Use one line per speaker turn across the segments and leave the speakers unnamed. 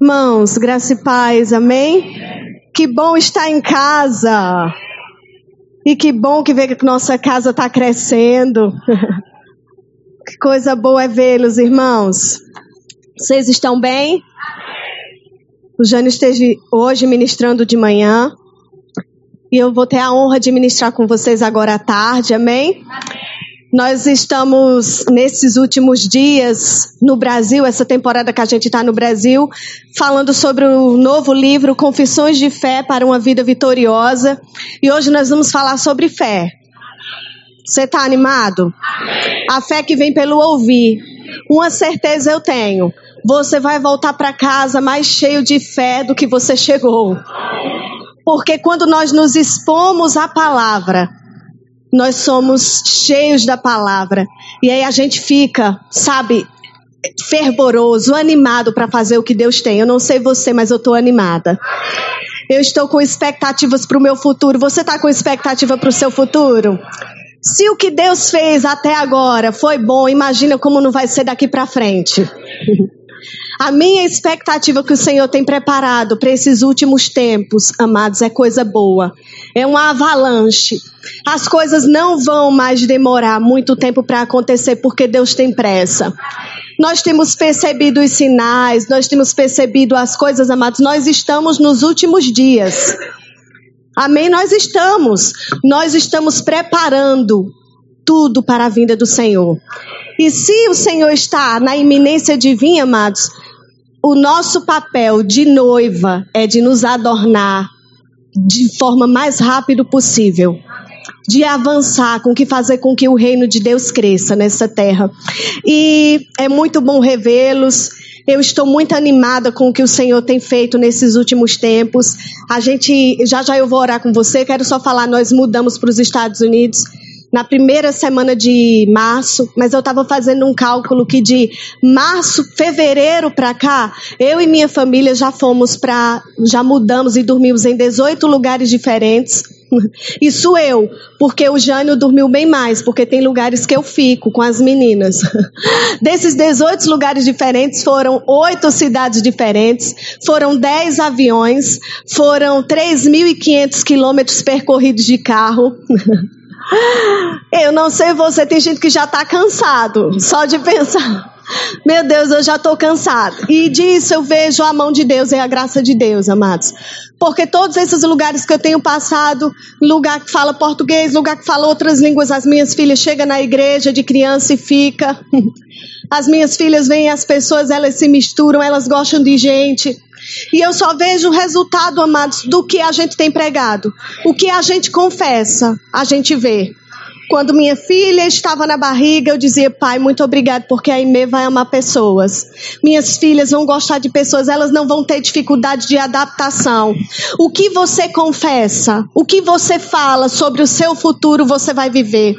Irmãos, graça e paz, amém? Que bom estar em casa. E que bom que ver que nossa casa está crescendo. que coisa boa é vê-los, irmãos. Vocês estão bem? O Jânio esteve hoje ministrando de manhã. E eu vou ter a honra de ministrar com vocês agora à tarde, amém? Nós estamos nesses últimos dias no Brasil, essa temporada que a gente está no Brasil, falando sobre o novo livro Confissões de Fé para uma Vida Vitoriosa. E hoje nós vamos falar sobre fé. Você está animado? A fé que vem pelo ouvir. Uma certeza eu tenho: você vai voltar para casa mais cheio de fé do que você chegou. Porque quando nós nos expomos à palavra, nós somos cheios da palavra. E aí a gente fica, sabe, fervoroso, animado para fazer o que Deus tem. Eu não sei você, mas eu estou animada. Eu estou com expectativas para o meu futuro. Você está com expectativa para o seu futuro? Se o que Deus fez até agora foi bom, imagina como não vai ser daqui para frente. A minha expectativa que o Senhor tem preparado para esses últimos tempos, amados, é coisa boa. É uma avalanche. As coisas não vão mais demorar muito tempo para acontecer porque Deus tem pressa. Nós temos percebido os sinais, nós temos percebido as coisas, amados. Nós estamos nos últimos dias. Amém? Nós estamos. Nós estamos preparando tudo para a vinda do Senhor. E se o Senhor está na iminência de vir, amados, o nosso papel de noiva é de nos adornar de forma mais rápida possível de avançar, com que fazer com que o reino de Deus cresça nessa terra. E é muito bom revê-los. Eu estou muito animada com o que o Senhor tem feito nesses últimos tempos. A gente, já já eu vou orar com você. Quero só falar, nós mudamos para os Estados Unidos na primeira semana de março, mas eu estava fazendo um cálculo que de março, fevereiro para cá, eu e minha família já fomos para, já mudamos e dormimos em 18 lugares diferentes. Isso eu, porque o Jânio dormiu bem mais, porque tem lugares que eu fico com as meninas. Desses 18 lugares diferentes, foram oito cidades diferentes, foram 10 aviões, foram 3.500 quilômetros percorridos de carro. Eu não sei você, tem gente que já está cansado só de pensar. Meu Deus, eu já estou cansado. E disso eu vejo a mão de Deus e a graça de Deus, amados. Porque todos esses lugares que eu tenho passado, lugar que fala português, lugar que fala outras línguas, as minhas filhas chegam na igreja de criança e fica. As minhas filhas vêm, as pessoas elas se misturam, elas gostam de gente. E eu só vejo o resultado, amados, do que a gente tem pregado. O que a gente confessa, a gente vê. Quando minha filha estava na barriga, eu dizia, pai, muito obrigado, porque a Ime vai amar pessoas. Minhas filhas vão gostar de pessoas, elas não vão ter dificuldade de adaptação. O que você confessa, o que você fala sobre o seu futuro, você vai viver.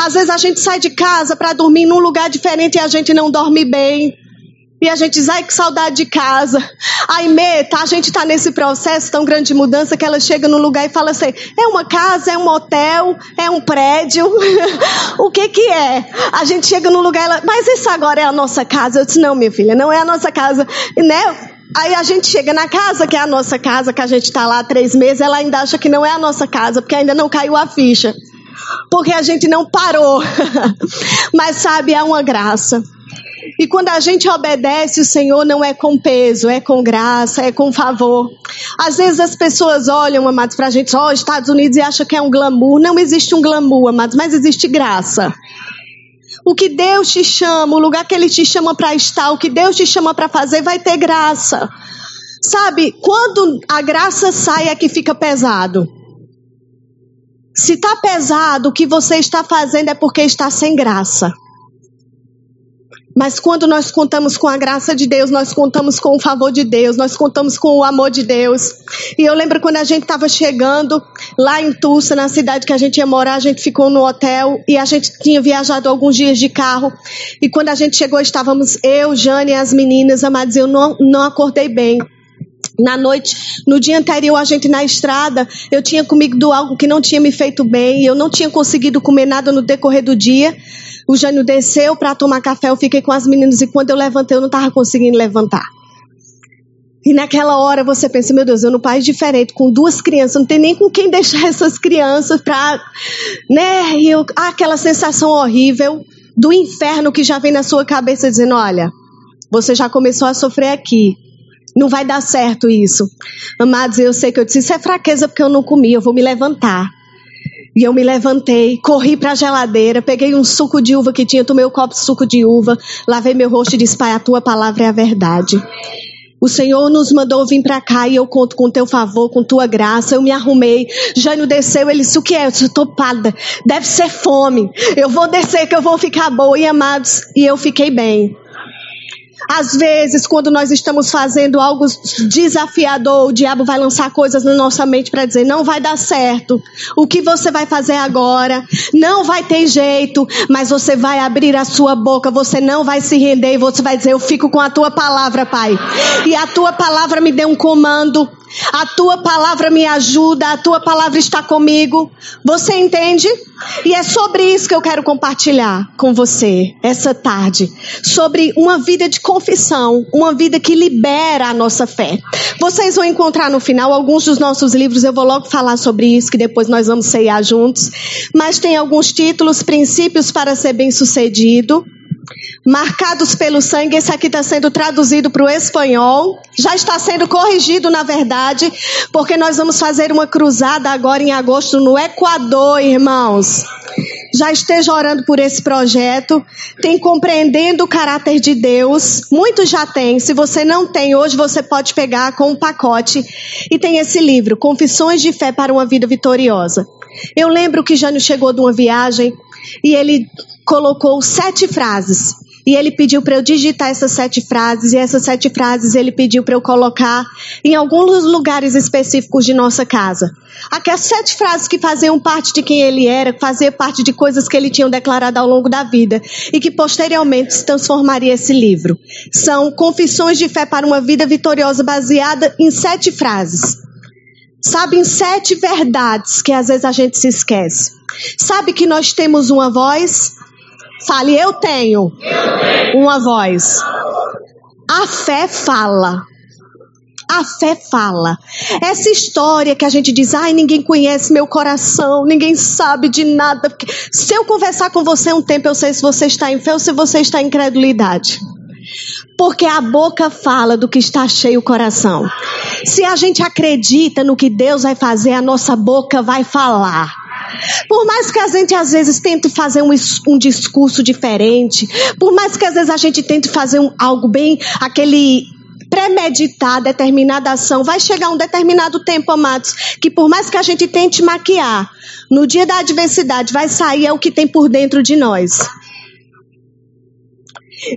Às vezes a gente sai de casa para dormir num lugar diferente e a gente não dorme bem. E a gente diz, ai que saudade de casa. Ai, Meta, a gente está nesse processo tão grande de mudança que ela chega no lugar e fala assim: é uma casa, é um hotel, é um prédio. o que que é? A gente chega no lugar e ela, mas isso agora é a nossa casa. Eu disse: não, minha filha, não é a nossa casa. Né? Aí a gente chega na casa, que é a nossa casa, que a gente está lá há três meses, ela ainda acha que não é a nossa casa, porque ainda não caiu a ficha. Porque a gente não parou. Mas sabe, é uma graça. E quando a gente obedece, o Senhor não é com peso, é com graça, é com favor. Às vezes as pessoas olham, amados, para a gente, ó, oh, Estados Unidos e acham que é um glamour. Não existe um glamour, amados, mas existe graça. O que Deus te chama, o lugar que Ele te chama para estar, o que Deus te chama para fazer, vai ter graça. Sabe, quando a graça sai é que fica pesado. Se está pesado, o que você está fazendo é porque está sem graça. Mas quando nós contamos com a graça de Deus, nós contamos com o favor de Deus, nós contamos com o amor de Deus. E eu lembro quando a gente estava chegando lá em Tulsa, na cidade que a gente ia morar, a gente ficou no hotel e a gente tinha viajado alguns dias de carro. E quando a gente chegou, estávamos eu, Jane e as meninas, amados, eu não, não acordei bem. Na noite, no dia anterior, a gente na estrada, eu tinha comido algo que não tinha me feito bem, eu não tinha conseguido comer nada no decorrer do dia. O Jânio desceu para tomar café, eu fiquei com as meninas e quando eu levantei, eu não estava conseguindo levantar. E naquela hora você pensa, meu Deus, eu no país diferente, com duas crianças, não tem nem com quem deixar essas crianças pra. Né? E eu, ah, aquela sensação horrível do inferno que já vem na sua cabeça dizendo: olha, você já começou a sofrer aqui. Não vai dar certo isso. Amados, eu sei que eu disse, isso é fraqueza porque eu não comi, eu vou me levantar. E eu me levantei, corri para a geladeira, peguei um suco de uva que tinha, tomei um copo de suco de uva, lavei meu rosto e disse: Pai, a tua palavra é a verdade. O Senhor nos mandou vir para cá e eu conto com teu favor, com tua graça. Eu me arrumei. Jânio desceu, ele disse: O que é? Eu disse: Topada, deve ser fome. Eu vou descer que eu vou ficar boa. E amados, e eu fiquei bem. Às vezes, quando nós estamos fazendo algo desafiador, o diabo vai lançar coisas na nossa mente para dizer: não vai dar certo. O que você vai fazer agora? Não vai ter jeito, mas você vai abrir a sua boca, você não vai se render e você vai dizer: eu fico com a tua palavra, Pai. E a tua palavra me deu um comando. A tua palavra me ajuda, a tua palavra está comigo. Você entende? E é sobre isso que eu quero compartilhar com você essa tarde. Sobre uma vida de confissão, uma vida que libera a nossa fé. Vocês vão encontrar no final alguns dos nossos livros, eu vou logo falar sobre isso, que depois nós vamos ceiar juntos. Mas tem alguns títulos, princípios para ser bem-sucedido marcados pelo sangue. Esse aqui está sendo traduzido para o espanhol. Já está sendo corrigido, na verdade, porque nós vamos fazer uma cruzada agora em agosto no Equador, irmãos. Já esteja orando por esse projeto, tem compreendendo o caráter de Deus. Muitos já têm. Se você não tem, hoje você pode pegar com um pacote e tem esse livro, Confissões de Fé para uma Vida Vitoriosa. Eu lembro que Jânio chegou de uma viagem e ele colocou sete frases. E ele pediu para eu digitar essas sete frases, e essas sete frases ele pediu para eu colocar em alguns lugares específicos de nossa casa. Aquelas sete frases que faziam parte de quem ele era, faziam parte de coisas que ele tinha declarado ao longo da vida, e que posteriormente se transformaria esse livro. São confissões de fé para uma vida vitoriosa baseada em sete frases. Sabe, em sete verdades que às vezes a gente se esquece. Sabe que nós temos uma voz? Fale, eu tenho, eu tenho. uma voz. A fé fala. A fé fala. Essa história que a gente diz, ai, ninguém conhece meu coração, ninguém sabe de nada. Se eu conversar com você um tempo, eu sei se você está em fé ou se você está em incredulidade. Porque a boca fala do que está cheio o coração. Se a gente acredita no que Deus vai fazer, a nossa boca vai falar. Por mais que a gente às vezes tente fazer um, um discurso diferente, por mais que às vezes a gente tente fazer um, algo bem, aquele premeditar determinada ação, vai chegar um determinado tempo, amados, que por mais que a gente tente maquiar, no dia da adversidade vai sair é o que tem por dentro de nós.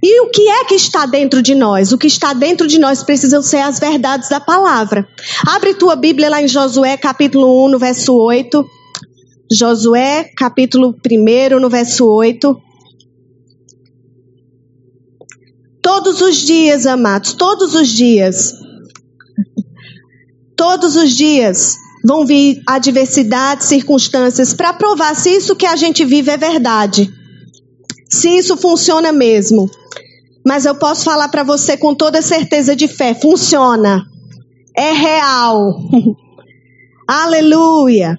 E o que é que está dentro de nós? O que está dentro de nós precisam ser as verdades da palavra. Abre tua Bíblia lá em Josué, capítulo 1, no verso 8. Josué, capítulo 1, no verso 8. Todos os dias, amados, todos os dias, todos os dias vão vir adversidades, circunstâncias para provar se isso que a gente vive é verdade se isso funciona mesmo. Mas eu posso falar para você com toda certeza de fé: funciona. É real. Aleluia.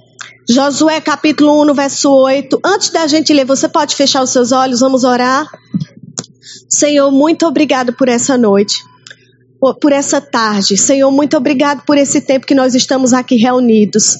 Josué capítulo 1, no verso 8. Antes da gente ler, você pode fechar os seus olhos, vamos orar. Senhor, muito obrigado por essa noite por essa tarde. Senhor, muito obrigado por esse tempo que nós estamos aqui reunidos.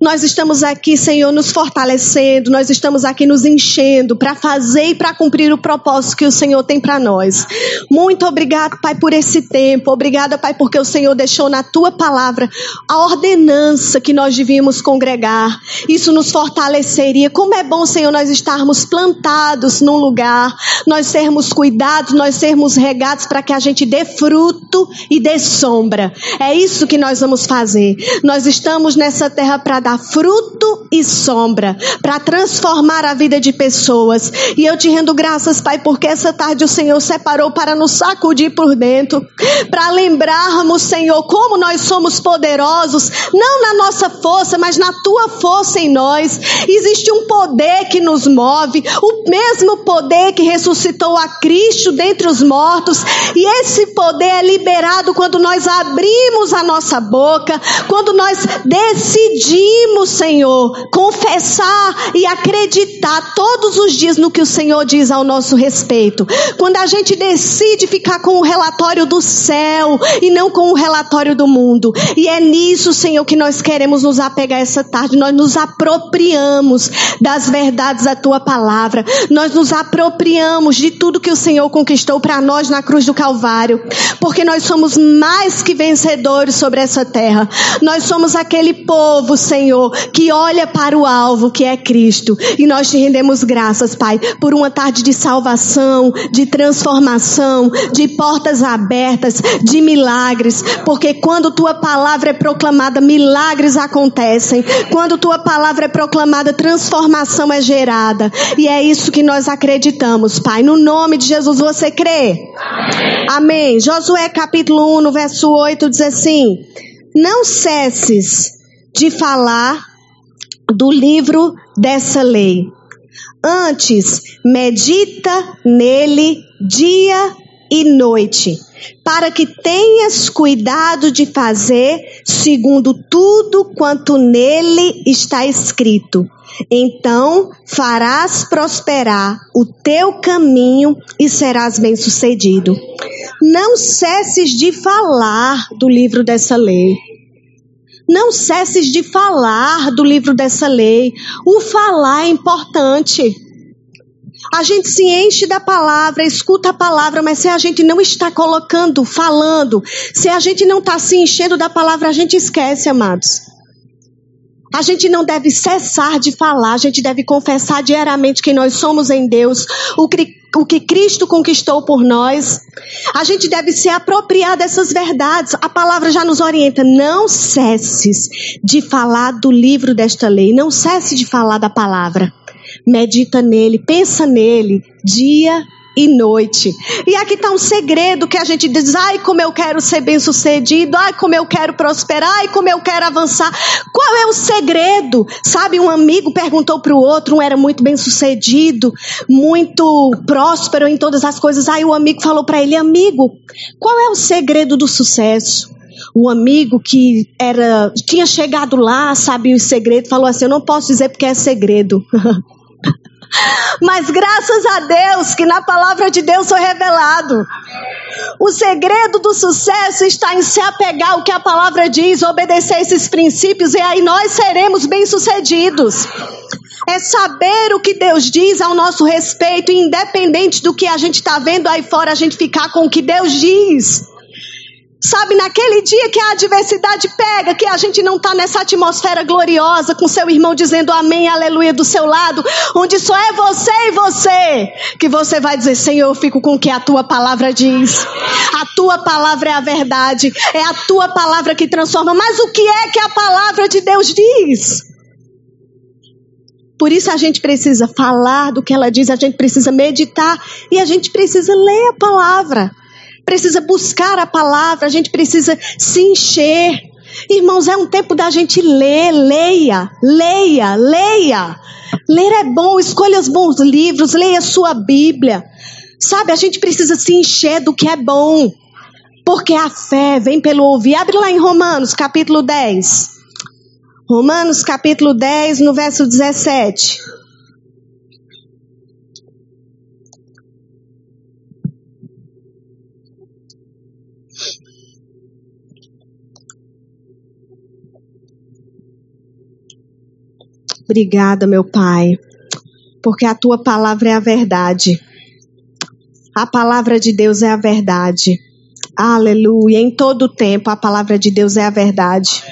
Nós estamos aqui, Senhor, nos fortalecendo, nós estamos aqui nos enchendo para fazer e para cumprir o propósito que o Senhor tem para nós. Muito obrigado, Pai, por esse tempo. Obrigada, Pai, porque o Senhor deixou na tua palavra a ordenança que nós devíamos congregar. Isso nos fortaleceria. Como é bom, Senhor, nós estarmos plantados num lugar, nós sermos cuidados, nós sermos regados para que a gente dê fruto e dê sombra. É isso que nós vamos fazer. Nós estamos nessa terra para dar fruto e sombra, para transformar a vida de pessoas. E eu te rendo graças, Pai, porque essa tarde o Senhor separou para nos sacudir por dentro, para lembrarmos, Senhor, como nós somos poderosos, não na nossa força, mas na tua força em nós. Existe um poder que nos move, o mesmo poder que ressuscitou a Cristo dentre os mortos, e esse poder é liberado liberado quando nós abrimos a nossa boca, quando nós decidimos, Senhor, confessar e acreditar todos os dias no que o Senhor diz ao nosso respeito. Quando a gente decide ficar com o relatório do céu e não com o relatório do mundo. E é nisso, Senhor, que nós queremos nos apegar essa tarde. Nós nos apropriamos das verdades da tua palavra. Nós nos apropriamos de tudo que o Senhor conquistou para nós na cruz do Calvário, porque nós somos mais que vencedores sobre essa terra. Nós somos aquele povo, Senhor, que olha para o alvo que é Cristo. E nós te rendemos graças, Pai, por uma tarde de salvação, de transformação, de portas abertas, de milagres, porque quando tua palavra é proclamada, milagres acontecem. Quando tua palavra é proclamada, transformação é gerada. E é isso que nós acreditamos, Pai. No nome de Jesus, você crê? Amém. Amém. Josué capítulo 1, no verso 8, diz assim: Não cesses de falar do livro dessa lei. Antes, medita nele dia e noite, para que tenhas cuidado de fazer segundo tudo quanto nele está escrito. Então farás prosperar o teu caminho e serás bem-sucedido. Não cesses de falar do livro dessa lei. Não cesses de falar do livro dessa lei. O falar é importante. A gente se enche da palavra, escuta a palavra, mas se a gente não está colocando, falando, se a gente não está se enchendo da palavra, a gente esquece, amados. A gente não deve cessar de falar, a gente deve confessar diariamente que nós somos em Deus, o que, o que Cristo conquistou por nós. A gente deve se apropriar dessas verdades. A palavra já nos orienta. Não cesses de falar do livro desta lei, não cesse de falar da palavra medita nele, pensa nele, dia e noite. E aqui está um segredo que a gente diz: ai, como eu quero ser bem sucedido, ai, como eu quero prosperar, ai, como eu quero avançar. Qual é o segredo? Sabe, um amigo perguntou para o outro, um era muito bem sucedido, muito próspero em todas as coisas. Aí o amigo falou para ele: amigo, qual é o segredo do sucesso? o amigo que era tinha chegado lá, sabia o segredo, falou assim: "Eu não posso dizer porque é segredo". Mas graças a Deus que na palavra de Deus foi revelado. O segredo do sucesso está em se apegar ao que a palavra diz, obedecer esses princípios, e aí nós seremos bem-sucedidos. É saber o que Deus diz ao nosso respeito, independente do que a gente está vendo aí fora, a gente ficar com o que Deus diz. Sabe, naquele dia que a adversidade pega, que a gente não está nessa atmosfera gloriosa com seu irmão dizendo amém, aleluia do seu lado, onde só é você e você, que você vai dizer: Senhor, eu fico com o que a tua palavra diz. A tua palavra é a verdade, é a tua palavra que transforma. Mas o que é que a palavra de Deus diz? Por isso a gente precisa falar do que ela diz, a gente precisa meditar e a gente precisa ler a palavra precisa buscar a palavra, a gente precisa se encher. Irmãos, é um tempo da gente ler, leia, leia, leia. Ler é bom, escolha os bons livros, leia a sua Bíblia. Sabe, a gente precisa se encher do que é bom. Porque a fé vem pelo ouvir. Abre lá em Romanos, capítulo 10. Romanos, capítulo 10, no verso 17. Obrigada, meu Pai, porque a tua palavra é a verdade. A palavra de Deus é a verdade. Aleluia. Em todo tempo a palavra de Deus é a verdade.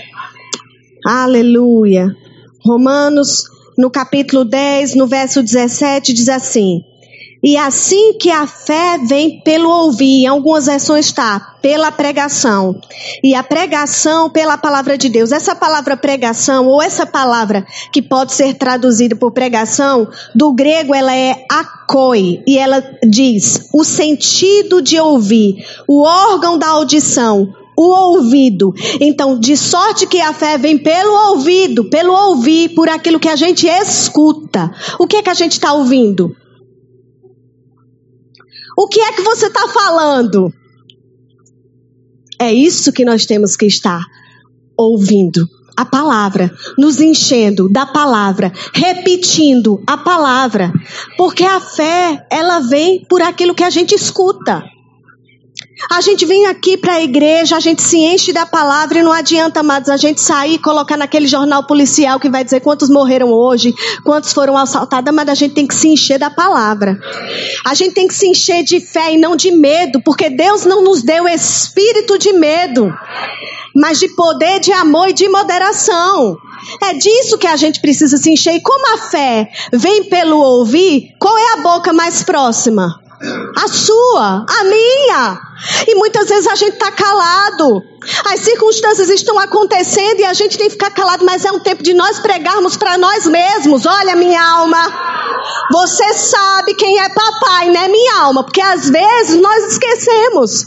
Aleluia. Romanos, no capítulo 10, no verso 17, diz assim: e assim que a fé vem pelo ouvir, em algumas versões está pela pregação. E a pregação pela palavra de Deus. Essa palavra pregação, ou essa palavra que pode ser traduzida por pregação, do grego ela é akoi. E ela diz o sentido de ouvir, o órgão da audição, o ouvido. Então, de sorte que a fé vem pelo ouvido, pelo ouvir, por aquilo que a gente escuta. O que é que a gente está ouvindo? O que é que você está falando? É isso que nós temos que estar ouvindo a palavra, nos enchendo da palavra, repetindo a palavra, porque a fé, ela vem por aquilo que a gente escuta. A gente vem aqui para a igreja, a gente se enche da palavra e não adianta, amados, a gente sair e colocar naquele jornal policial que vai dizer quantos morreram hoje, quantos foram assaltados, mas a gente tem que se encher da palavra. A gente tem que se encher de fé e não de medo, porque Deus não nos deu espírito de medo, mas de poder, de amor e de moderação. É disso que a gente precisa se encher. E como a fé vem pelo ouvir, qual é a boca mais próxima? A sua, a minha. E muitas vezes a gente está calado. As circunstâncias estão acontecendo e a gente tem que ficar calado, mas é um tempo de nós pregarmos para nós mesmos. Olha, minha alma, você sabe quem é papai, né, minha alma? Porque às vezes nós esquecemos.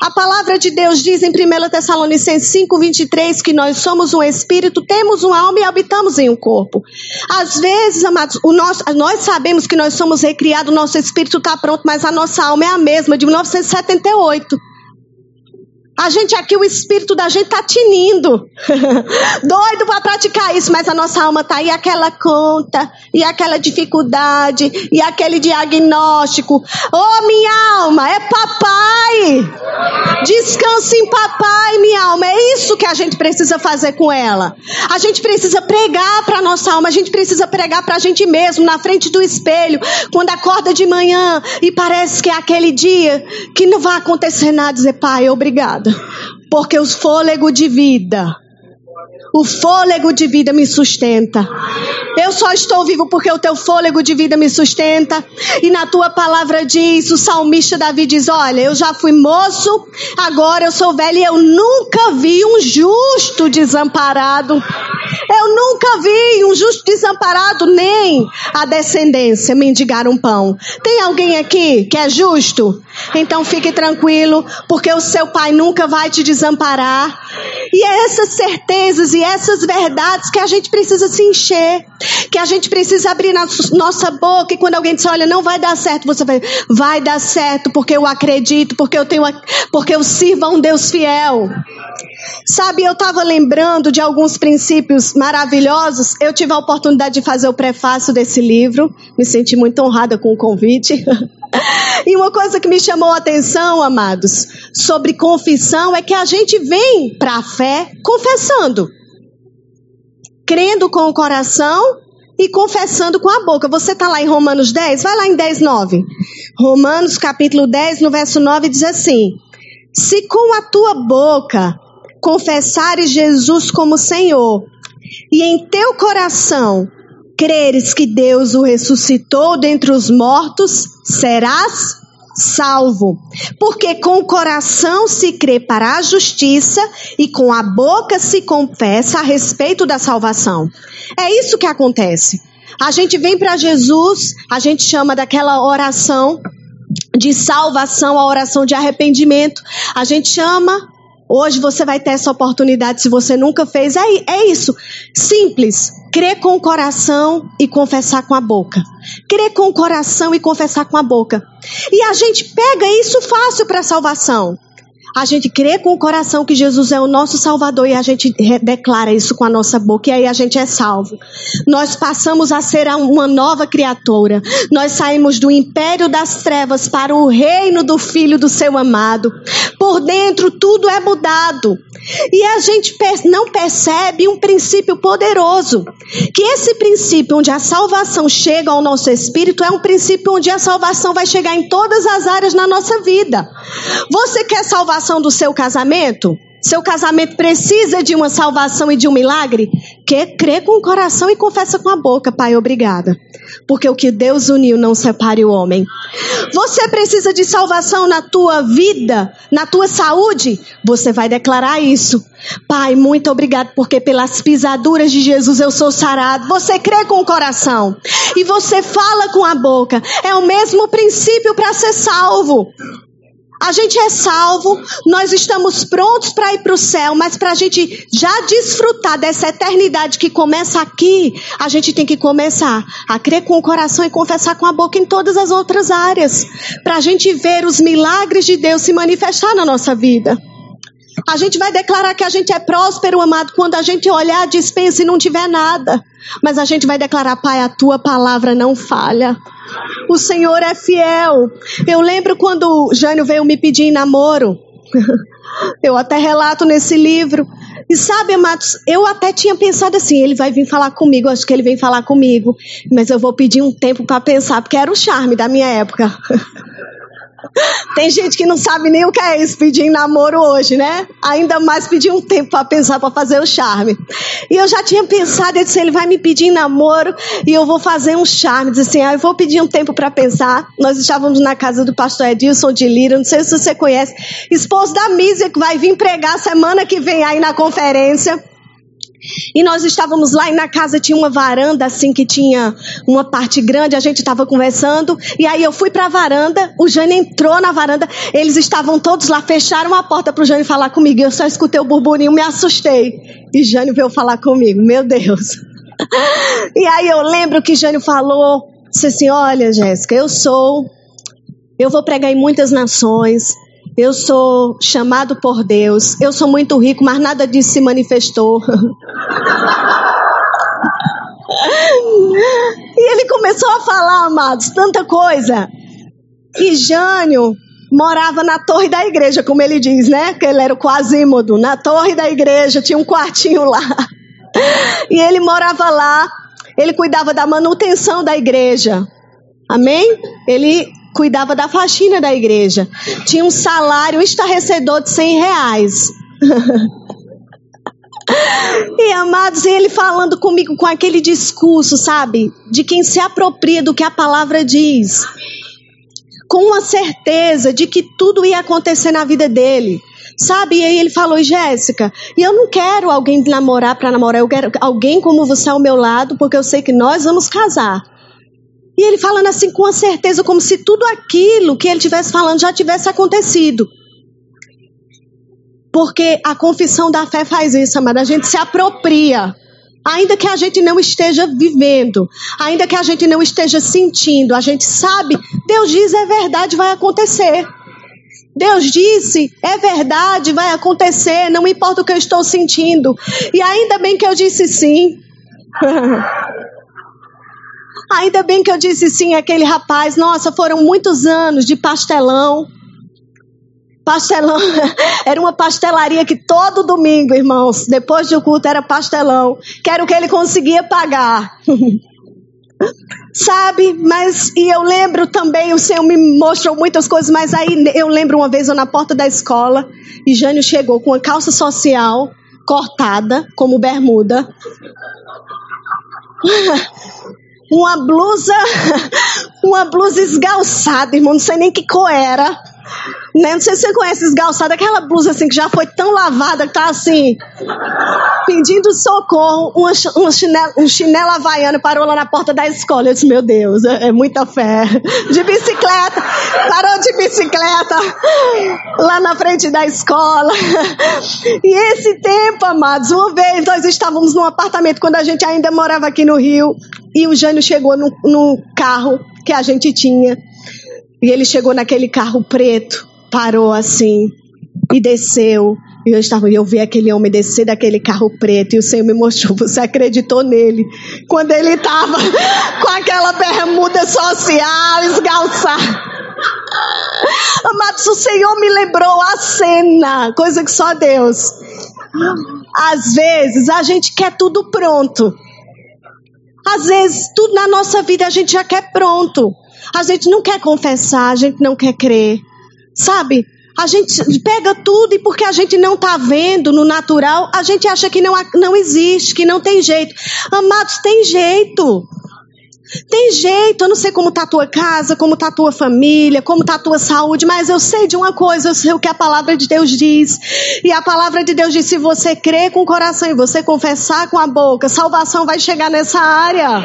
A palavra de Deus diz em 1 Tessalonicenses 5, 23 que nós somos um espírito, temos uma alma e habitamos em um corpo. Às vezes, amados, nosso, nós sabemos que nós somos recriados, nosso espírito está pronto, mas a nossa alma é a mesma, de 1978. A gente aqui, o espírito da gente tá tinindo. Doido para praticar isso, mas a nossa alma tá aí aquela conta, e aquela dificuldade, e aquele diagnóstico. Oh, minha alma, é papai. Descanse em papai, minha alma. É isso que a gente precisa fazer com ela. A gente precisa pregar para nossa alma, a gente precisa pregar para a gente mesmo, na frente do espelho, quando acorda de manhã e parece que é aquele dia que não vai acontecer nada, dizer, pai, obrigado porque o fôlego de vida, o fôlego de vida me sustenta. Eu só estou vivo porque o teu fôlego de vida me sustenta. E na tua palavra diz, o salmista Davi diz: Olha, eu já fui moço, agora eu sou velho e eu nunca vi um justo desamparado. Eu nunca vi um justo desamparado, nem a descendência mendigar um pão. Tem alguém aqui que é justo? Então fique tranquilo, porque o seu pai nunca vai te desamparar. E é essas certezas e essas verdades que a gente precisa se encher, que a gente precisa abrir nossa boca e quando alguém diz, olha, não vai dar certo, você vai, vai dar certo, porque eu acredito, porque eu tenho, porque eu sirvo a um Deus fiel. Sabe, eu estava lembrando de alguns princípios maravilhosos. Eu tive a oportunidade de fazer o prefácio desse livro. Me senti muito honrada com o convite. e uma coisa que me chamou a atenção, amados, sobre confissão é que a gente vem para a fé confessando. Crendo com o coração e confessando com a boca. Você está lá em Romanos 10? Vai lá em 10, 9. Romanos capítulo 10, no verso 9, diz assim: Se com a tua boca confessares Jesus como Senhor e em teu coração creres que Deus o ressuscitou dentre os mortos, serás salvo. Porque com o coração se crê para a justiça e com a boca se confessa a respeito da salvação. É isso que acontece. A gente vem para Jesus, a gente chama daquela oração de salvação, a oração de arrependimento. A gente chama Hoje você vai ter essa oportunidade se você nunca fez. É, é isso. Simples. Crer com o coração e confessar com a boca. Crer com o coração e confessar com a boca. E a gente pega isso fácil para a salvação. A gente crê com o coração que Jesus é o nosso Salvador e a gente declara isso com a nossa boca e aí a gente é salvo. Nós passamos a ser uma nova criatura. Nós saímos do império das trevas para o reino do Filho do seu amado. Por dentro tudo é mudado. E a gente não percebe um princípio poderoso. Que esse princípio onde a salvação chega ao nosso espírito é um princípio onde a salvação vai chegar em todas as áreas na nossa vida. Você quer salvação do seu casamento? Seu casamento precisa de uma salvação e de um milagre? Que crê com o coração e confessa com a boca, Pai, obrigada. Porque o que Deus uniu não separe o homem. Você precisa de salvação na tua vida, na tua saúde? Você vai declarar isso. Pai, muito obrigado, porque pelas pisaduras de Jesus eu sou sarado. Você crê com o coração e você fala com a boca. É o mesmo princípio para ser salvo. A gente é salvo, nós estamos prontos para ir para o céu, mas para a gente já desfrutar dessa eternidade que começa aqui, a gente tem que começar a crer com o coração e confessar com a boca em todas as outras áreas, para a gente ver os milagres de Deus se manifestar na nossa vida. A gente vai declarar que a gente é próspero, amado, quando a gente olhar a dispensa e não tiver nada. Mas a gente vai declarar, Pai, a tua palavra não falha. O Senhor é fiel. Eu lembro quando Jânio veio me pedir em namoro. Eu até relato nesse livro. E sabe, amados, eu até tinha pensado assim: ele vai vir falar comigo, acho que ele vem falar comigo, mas eu vou pedir um tempo para pensar, porque era o charme da minha época. Tem gente que não sabe nem o que é isso, pedir namoro hoje, né? Ainda mais pedir um tempo para pensar, para fazer o charme. E eu já tinha pensado, eu disse, ele vai me pedir namoro e eu vou fazer um charme. Disse assim, ah, eu vou pedir um tempo para pensar. Nós estávamos na casa do pastor Edilson de Lira, não sei se você conhece, esposo da Mísia, que vai vir pregar semana que vem aí na conferência. E nós estávamos lá e na casa tinha uma varanda assim que tinha uma parte grande, a gente estava conversando. E aí eu fui para a varanda, o Jânio entrou na varanda, eles estavam todos lá, fecharam a porta para o Jânio falar comigo. Eu só escutei o burburinho, me assustei. E Jânio veio falar comigo, meu Deus. e aí eu lembro que Jânio falou, disse assim, olha Jéssica, eu sou, eu vou pregar em muitas nações, eu sou chamado por Deus. Eu sou muito rico, mas nada disso se manifestou. e ele começou a falar, amados, tanta coisa. E Jânio morava na torre da igreja, como ele diz, né? Que ele era o quasímodo. Na torre da igreja, tinha um quartinho lá. E ele morava lá. Ele cuidava da manutenção da igreja. Amém? Ele cuidava da faxina da igreja. Tinha um salário estarrecedor de 100 reais. E amados, ele falando comigo com aquele discurso, sabe? De quem se apropria do que a palavra diz. Com uma certeza de que tudo ia acontecer na vida dele. Sabe? E aí ele falou, Jéssica, e eu não quero alguém namorar para namorar, eu quero alguém como você ao meu lado, porque eu sei que nós vamos casar. E ele falando assim com certeza, como se tudo aquilo que ele estivesse falando já tivesse acontecido. Porque a confissão da fé faz isso, amada. A gente se apropria. Ainda que a gente não esteja vivendo, ainda que a gente não esteja sentindo, a gente sabe, Deus diz é verdade, vai acontecer. Deus disse, é verdade, vai acontecer, não importa o que eu estou sentindo. E ainda bem que eu disse sim. Ainda bem que eu disse sim àquele rapaz. Nossa, foram muitos anos de pastelão. Pastelão. Era uma pastelaria que todo domingo, irmãos, depois do culto era pastelão. Que era o que ele conseguia pagar. Sabe, mas e eu lembro também, o Senhor me mostrou muitas coisas, mas aí eu lembro uma vez eu na porta da escola e Jânio chegou com uma calça social cortada, como bermuda. uma blusa, uma blusa esgalçada, irmão, não sei nem que cor era. Né? Não sei se você conhece esgalçada, aquela blusa assim que já foi tão lavada que tá assim, pedindo socorro. Uma, uma um chinelo havaiano parou lá na porta da escola. Eu disse, meu Deus, é, é muita fé. De bicicleta, parou de bicicleta lá na frente da escola. E esse tempo, amados, uma vez nós estávamos num apartamento quando a gente ainda morava aqui no Rio. E o Jânio chegou no, no carro que a gente tinha. E ele chegou naquele carro preto, parou assim e desceu. E eu estava, eu vi aquele homem descer daquele carro preto e o Senhor me mostrou, você acreditou nele quando ele estava com aquela bermuda social esgalçada. Amados, o Senhor me lembrou a cena, coisa que só Deus. Às vezes a gente quer tudo pronto. Às vezes, tudo na nossa vida a gente já quer pronto. A gente não quer confessar, a gente não quer crer. Sabe? A gente pega tudo e porque a gente não está vendo no natural, a gente acha que não, não existe, que não tem jeito. Amados, tem jeito. Tem jeito, eu não sei como está a tua casa, como está a tua família, como está a tua saúde, mas eu sei de uma coisa, eu sei o que a palavra de Deus diz. E a palavra de Deus diz: se você crer com o coração e você confessar com a boca, salvação vai chegar nessa área.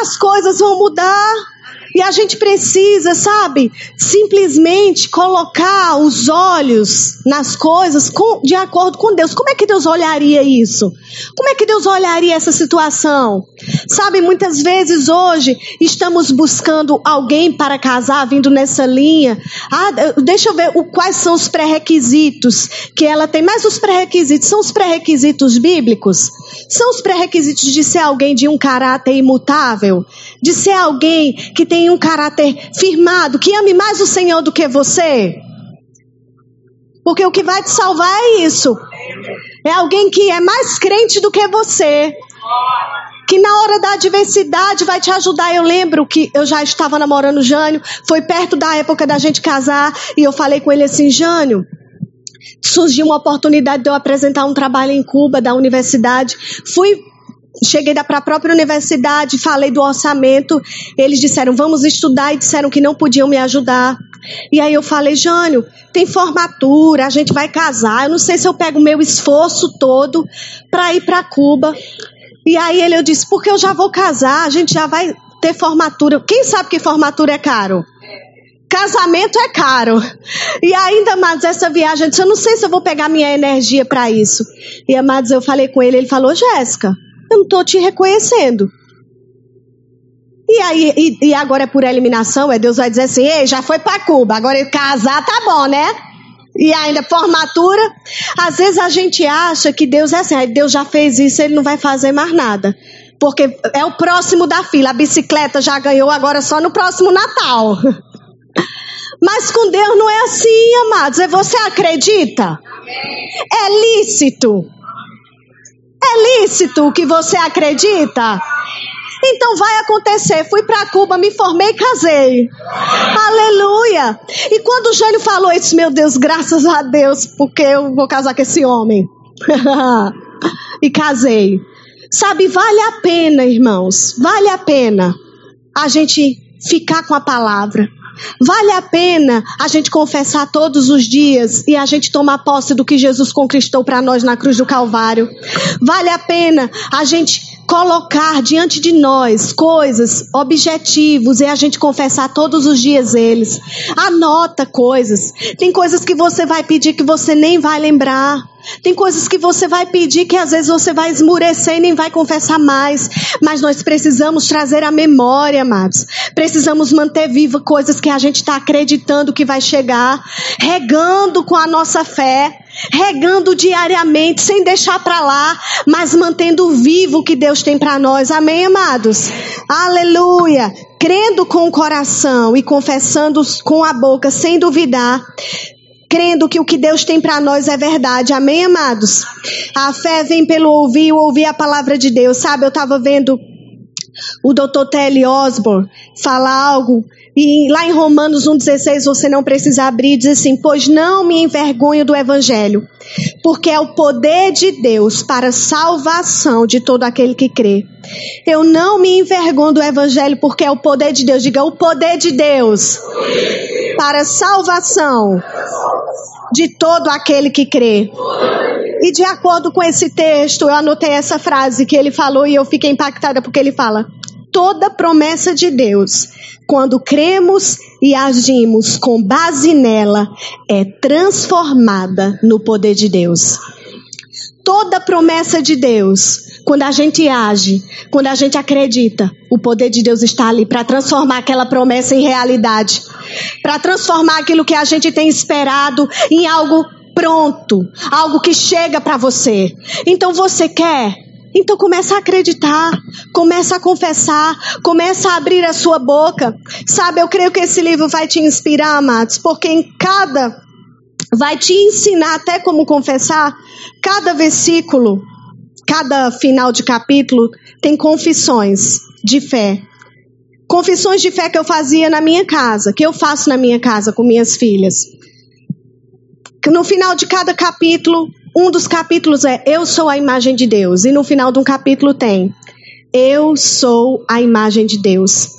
As coisas vão mudar. E a gente precisa, sabe, simplesmente colocar os olhos nas coisas com, de acordo com Deus. Como é que Deus olharia isso? Como é que Deus olharia essa situação? Sabe, muitas vezes hoje estamos buscando alguém para casar, vindo nessa linha. Ah, deixa eu ver o, quais são os pré-requisitos que ela tem. Mas os pré-requisitos são os pré-requisitos bíblicos? São os pré-requisitos de ser alguém de um caráter imutável? De ser alguém que tem um caráter firmado, que ame mais o Senhor do que você? Porque o que vai te salvar é isso. É alguém que é mais crente do que você. Que na hora da adversidade vai te ajudar. Eu lembro que eu já estava namorando Jânio, foi perto da época da gente casar, e eu falei com ele assim: Jânio, surgiu uma oportunidade de eu apresentar um trabalho em Cuba, da universidade. Fui cheguei para a própria universidade, falei do orçamento. Eles disseram, vamos estudar, e disseram que não podiam me ajudar. E aí eu falei, Jânio, tem formatura, a gente vai casar. Eu não sei se eu pego o meu esforço todo para ir para Cuba. E aí ele eu disse, porque eu já vou casar, a gente já vai ter formatura. Quem sabe que formatura é caro? Casamento é caro. E ainda, mais essa viagem, eu disse, eu não sei se eu vou pegar minha energia para isso. E, amados, eu falei com ele, ele falou, Jéssica, eu não estou te reconhecendo. E aí, e, e, agora é por eliminação, é Deus vai dizer assim, ei, já foi para Cuba, agora casar tá bom, né? E ainda formatura. Às vezes a gente acha que Deus é assim, Deus já fez isso, ele não vai fazer mais nada. Porque é o próximo da fila, a bicicleta já ganhou agora só no próximo Natal. Mas com Deus não é assim, amados. É você acredita? É lícito é lícito o que você acredita? Então vai acontecer. Fui para Cuba, me formei e casei. Aleluia! E quando o Jânio falou isso, meu Deus, graças a Deus, porque eu vou casar com esse homem. e casei. Sabe, vale a pena, irmãos, vale a pena a gente ficar com a palavra. Vale a pena a gente confessar todos os dias e a gente tomar posse do que Jesus conquistou para nós na cruz do Calvário. Vale a pena a gente colocar diante de nós coisas, objetivos e a gente confessar todos os dias eles. Anota coisas. Tem coisas que você vai pedir que você nem vai lembrar. Tem coisas que você vai pedir que às vezes você vai esmurecer e nem vai confessar mais. Mas nós precisamos trazer a memória, amados. Precisamos manter viva coisas que a gente está acreditando que vai chegar, regando com a nossa fé, regando diariamente, sem deixar para lá, mas mantendo vivo o que Deus tem para nós. Amém, amados? Aleluia! Crendo com o coração e confessando com a boca, sem duvidar, crendo que o que Deus tem para nós é verdade. Amém, amados? A fé vem pelo ouvir, ouvir a palavra de Deus. Sabe, eu estava vendo o Dr. Telly Osborne falar algo e lá em Romanos 1,16 você não precisa abrir, diz assim: Pois não me envergonho do Evangelho, porque é o poder de Deus para salvação de todo aquele que crê. Eu não me envergonho do Evangelho, porque é o poder de Deus. Diga, o poder de Deus para salvação de todo aquele que crê. E de acordo com esse texto, eu anotei essa frase que ele falou e eu fiquei impactada porque ele fala: toda promessa de Deus, quando cremos e agimos com base nela, é transformada no poder de Deus. Toda promessa de Deus, quando a gente age, quando a gente acredita, o poder de Deus está ali para transformar aquela promessa em realidade, para transformar aquilo que a gente tem esperado em algo pronto, algo que chega para você. Então você quer? Então começa a acreditar, começa a confessar, começa a abrir a sua boca. Sabe, eu creio que esse livro vai te inspirar, amados, porque em cada vai te ensinar até como confessar, cada versículo cada final de capítulo tem confissões de fé. Confissões de fé que eu fazia na minha casa, que eu faço na minha casa com minhas filhas. No final de cada capítulo, um dos capítulos é Eu sou a imagem de Deus. E no final de um capítulo tem Eu sou a imagem de Deus.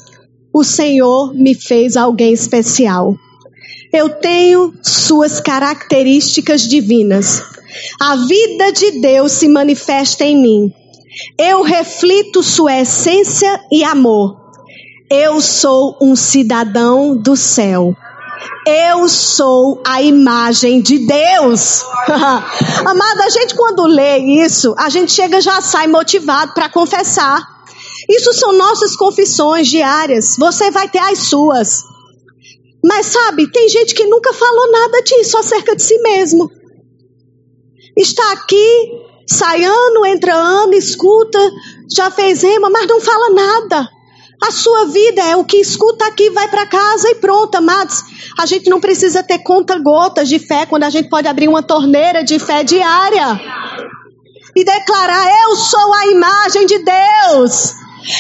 O Senhor me fez alguém especial. Eu tenho suas características divinas. A vida de Deus se manifesta em mim. Eu reflito sua essência e amor. Eu sou um cidadão do céu. Eu sou a imagem de Deus. Amada, a gente quando lê isso, a gente chega já sai motivado para confessar. Isso são nossas confissões diárias. Você vai ter as suas. Mas sabe, tem gente que nunca falou nada disso acerca de si mesmo. Está aqui, sai ano, entra ano, escuta, já fez rema, mas não fala nada. A sua vida é o que escuta aqui, vai para casa e pronto, amados. A gente não precisa ter conta-gotas de fé quando a gente pode abrir uma torneira de fé diária e declarar: Eu sou a imagem de Deus.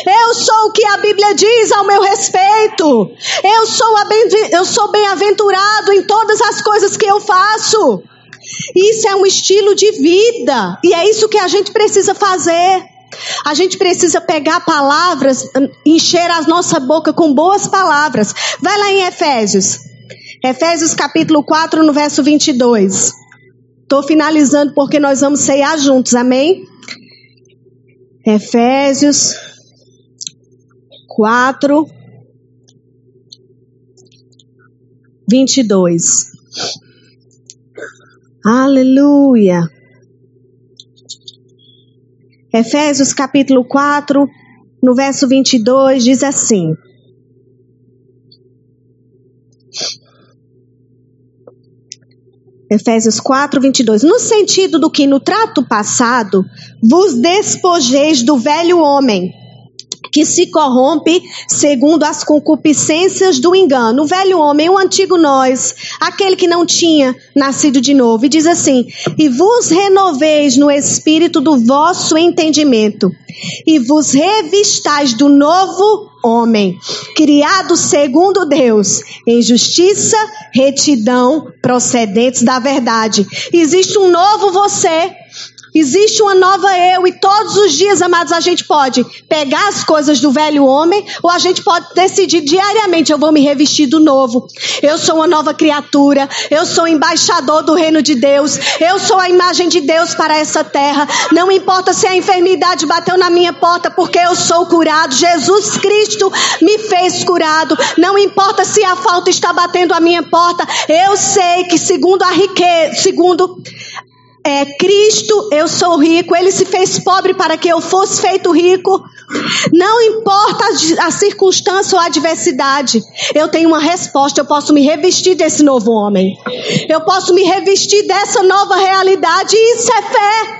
Eu sou o que a Bíblia diz ao meu respeito. Eu sou, eu sou bem-aventurado em todas as coisas que eu faço. Isso é um estilo de vida. E é isso que a gente precisa fazer. A gente precisa pegar palavras, encher a nossa boca com boas palavras. Vai lá em Efésios. Efésios capítulo 4, no verso 22. Estou finalizando porque nós vamos ceiar juntos, amém? Efésios 4, 22. Aleluia. Efésios capítulo 4, no verso 22, diz assim: Efésios 4, 22. No sentido do que no trato passado vos despojeis do velho homem que se corrompe segundo as concupiscências do engano. O velho homem, o antigo nós, aquele que não tinha nascido de novo. E diz assim: E vos renoveis no espírito do vosso entendimento, e vos revistais do novo homem, criado segundo Deus, em justiça, retidão, procedentes da verdade. Existe um novo você Existe uma nova eu e todos os dias, amados, a gente pode pegar as coisas do velho homem ou a gente pode decidir diariamente: eu vou me revestir do novo. Eu sou uma nova criatura, eu sou embaixador do reino de Deus, eu sou a imagem de Deus para essa terra. Não importa se a enfermidade bateu na minha porta, porque eu sou curado. Jesus Cristo me fez curado. Não importa se a falta está batendo a minha porta, eu sei que segundo a riqueza, segundo é, Cristo, eu sou rico, ele se fez pobre para que eu fosse feito rico. Não importa a, circunstância ou a adversidade, eu tenho uma resposta, eu posso me revestir desse novo homem. Eu posso me revestir dessa nova realidade, isso é fé.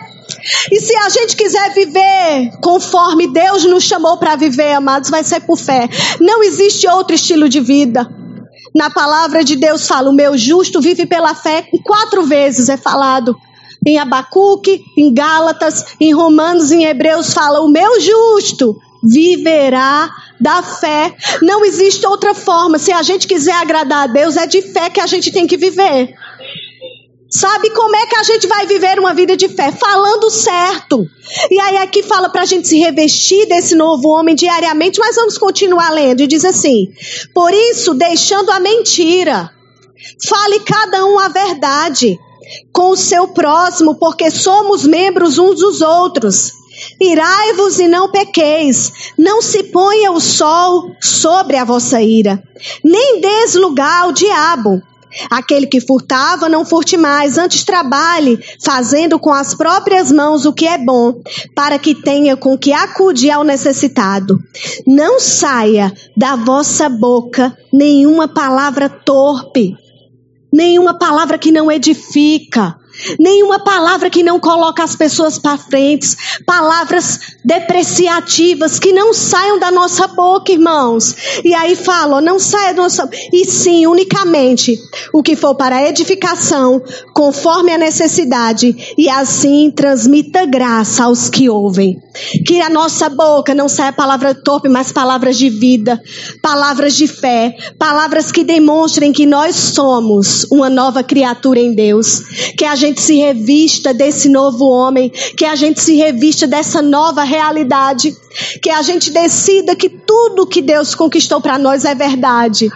E se a gente quiser viver conforme Deus nos chamou para viver, amados, vai ser por fé. Não existe outro estilo de vida. Na palavra de Deus fala: o meu justo vive pela fé. Quatro vezes é falado em Abacuque, em Gálatas, em Romanos, em Hebreus fala: o meu justo viverá da fé. Não existe outra forma. Se a gente quiser agradar a Deus, é de fé que a gente tem que viver. Sabe como é que a gente vai viver uma vida de fé? Falando certo. E aí aqui fala para a gente se revestir desse novo homem diariamente, mas vamos continuar lendo. E diz assim: Por isso, deixando a mentira, fale cada um a verdade com o seu próximo, porque somos membros uns dos outros. Irai-vos e não pequeis, não se ponha o sol sobre a vossa ira, nem des lugar ao diabo. Aquele que furtava, não furte mais, antes trabalhe, fazendo com as próprias mãos o que é bom, para que tenha com que acudir ao necessitado. Não saia da vossa boca nenhuma palavra torpe nenhuma palavra que não edifica, nenhuma palavra que não coloca as pessoas para frente, palavras depreciativas que não saiam da nossa boca, irmãos. E aí fala, não saia da nossa, e sim, unicamente o que for para edificação, conforme a necessidade, e assim transmita graça aos que ouvem. Que a nossa boca não saia palavra torpe, mas palavras de vida, palavras de fé, palavras que demonstrem que nós somos uma nova criatura em Deus. Que a gente se revista desse novo homem, que a gente se revista dessa nova realidade, que a gente decida que tudo que Deus conquistou para nós é verdade.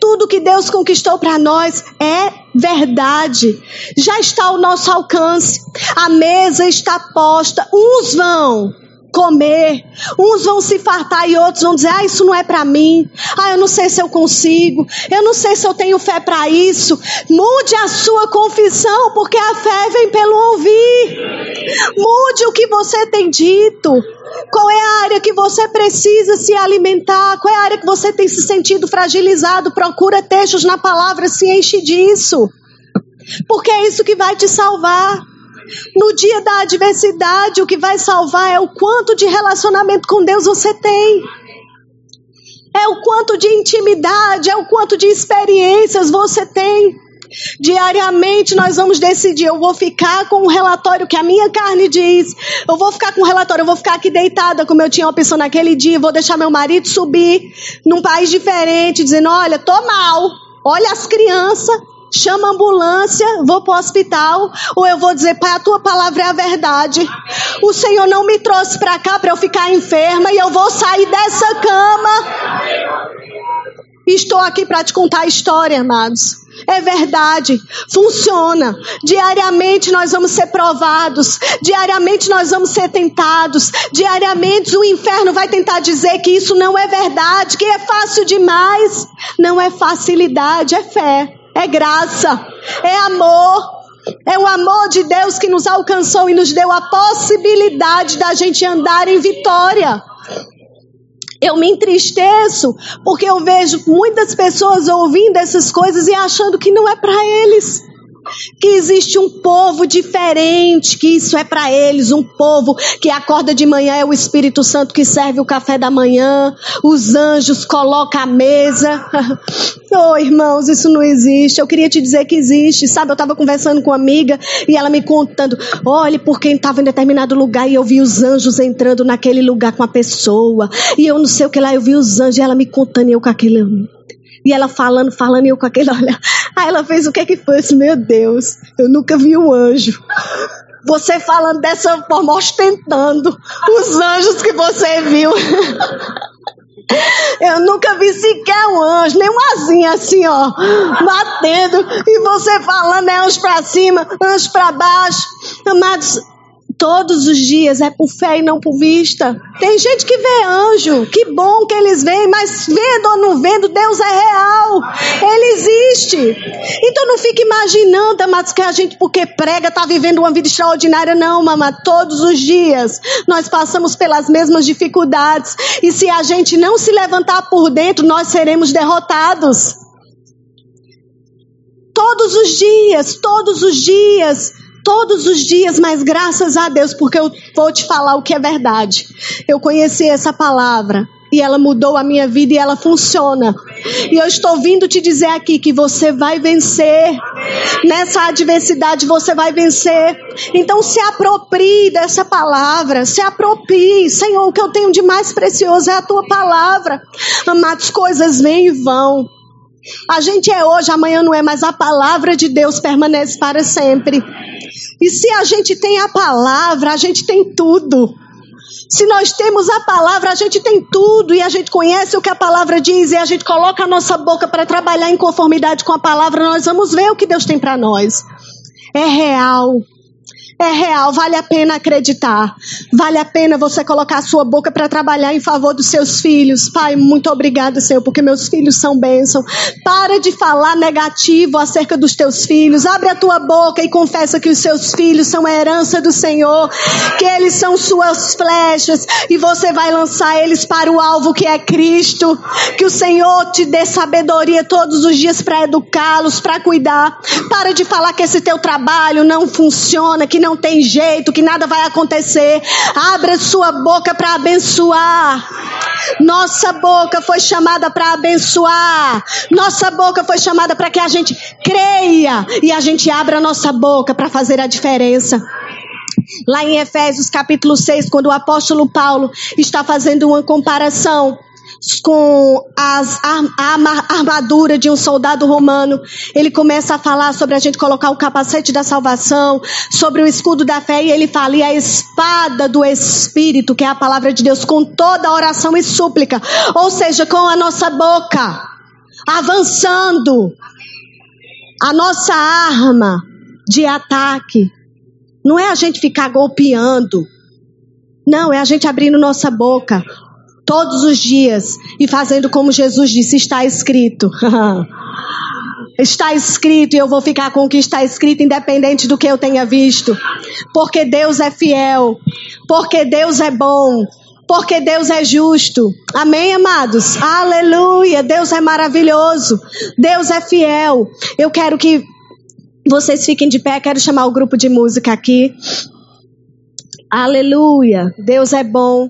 Tudo que Deus conquistou para nós é verdade. Já está ao nosso alcance. A mesa está posta. Uns vão comer. Uns vão se fartar e outros vão dizer: "Ah, isso não é para mim. Ah, eu não sei se eu consigo. Eu não sei se eu tenho fé para isso". Mude a sua confissão, porque a fé vem pelo ouvir. Mude o que você tem dito. Qual é a área que você precisa se alimentar? Qual é a área que você tem se sentido fragilizado? Procura textos na palavra, se enche disso. Porque é isso que vai te salvar. No dia da adversidade, o que vai salvar é o quanto de relacionamento com Deus você tem. É o quanto de intimidade, é o quanto de experiências você tem. Diariamente nós vamos decidir, eu vou ficar com o relatório que a minha carne diz. Eu vou ficar com o relatório, eu vou ficar aqui deitada como eu tinha opção naquele dia, vou deixar meu marido subir num país diferente, dizendo: "Olha, tô mal. Olha as crianças, chama a ambulância, vou para o hospital, ou eu vou dizer, pai, a tua palavra é a verdade. O Senhor não me trouxe para cá para eu ficar enferma e eu vou sair dessa cama. Estou aqui para te contar a história, amados. É verdade, funciona. Diariamente nós vamos ser provados, diariamente nós vamos ser tentados, diariamente o inferno vai tentar dizer que isso não é verdade, que é fácil demais. Não é facilidade, é fé é graça, é amor. É o amor de Deus que nos alcançou e nos deu a possibilidade da gente andar em vitória. Eu me entristeço porque eu vejo muitas pessoas ouvindo essas coisas e achando que não é para eles que existe um povo diferente, que isso é para eles, um povo que acorda de manhã é o Espírito Santo que serve o café da manhã, os anjos colocam a mesa. oh, irmãos, isso não existe. Eu queria te dizer que existe, sabe? Eu estava conversando com uma amiga e ela me contando: olhe, porque estava em determinado lugar e eu vi os anjos entrando naquele lugar com a pessoa, e eu não sei o que lá, eu vi os anjos e ela me contando e eu com aquele e ela falando, falando, e eu com aquele olhar. Aí ela fez o que que foi? meu Deus, eu nunca vi um anjo. Você falando dessa forma, ostentando os anjos que você viu. Eu nunca vi sequer um anjo, nem uma asinha assim, ó, batendo. E você falando é anjo pra cima, anjo pra baixo. Amados, todos os dias é por fé e não por vista. Tem gente que vê anjo, que bom que eles veem, mas vendo ou não vendo, Deus é real. Ele existe. Então não fique imaginando, amados, que a gente, porque prega, está vivendo uma vida extraordinária. Não, mamãe. Todos os dias nós passamos pelas mesmas dificuldades. E se a gente não se levantar por dentro, nós seremos derrotados. Todos os dias, todos os dias todos os dias, mas graças a Deus, porque eu vou te falar o que é verdade. Eu conheci essa palavra e ela mudou a minha vida e ela funciona. E eu estou vindo te dizer aqui que você vai vencer. Nessa adversidade você vai vencer. Então se aproprie dessa palavra, se aproprie. Senhor, o que eu tenho de mais precioso é a tua palavra. Amados, coisas vêm e vão. A gente é hoje, amanhã não é, mas a palavra de Deus permanece para sempre. E se a gente tem a palavra, a gente tem tudo. Se nós temos a palavra, a gente tem tudo e a gente conhece o que a palavra diz e a gente coloca a nossa boca para trabalhar em conformidade com a palavra, nós vamos ver o que Deus tem para nós. É real. É real, vale a pena acreditar. Vale a pena você colocar a sua boca para trabalhar em favor dos seus filhos. Pai, muito obrigada, Senhor, porque meus filhos são bênção. Para de falar negativo acerca dos teus filhos. Abre a tua boca e confessa que os seus filhos são a herança do Senhor, que eles são suas flechas e você vai lançar eles para o alvo que é Cristo. Que o Senhor te dê sabedoria todos os dias para educá-los, para cuidar. Para de falar que esse teu trabalho não funciona, que não tem jeito, que nada vai acontecer. Abra sua boca para abençoar. Nossa boca foi chamada para abençoar. Nossa boca foi chamada para que a gente creia e a gente abra a nossa boca para fazer a diferença. Lá em Efésios capítulo 6, quando o apóstolo Paulo está fazendo uma comparação com as, a armadura de um soldado romano. Ele começa a falar sobre a gente colocar o capacete da salvação, sobre o escudo da fé, e ele fala, e a espada do Espírito, que é a palavra de Deus, com toda oração e súplica, ou seja, com a nossa boca, avançando. A nossa arma de ataque não é a gente ficar golpeando Não, é a gente abrindo nossa boca todos os dias e fazendo como Jesus disse: está escrito. Está escrito e eu vou ficar com o que está escrito, independente do que eu tenha visto. Porque Deus é fiel. Porque Deus é bom. Porque Deus é justo. Amém, amados? Aleluia. Deus é maravilhoso. Deus é fiel. Eu quero que vocês fiquem de pé. Quero chamar o grupo de música aqui. Aleluia. Deus é bom.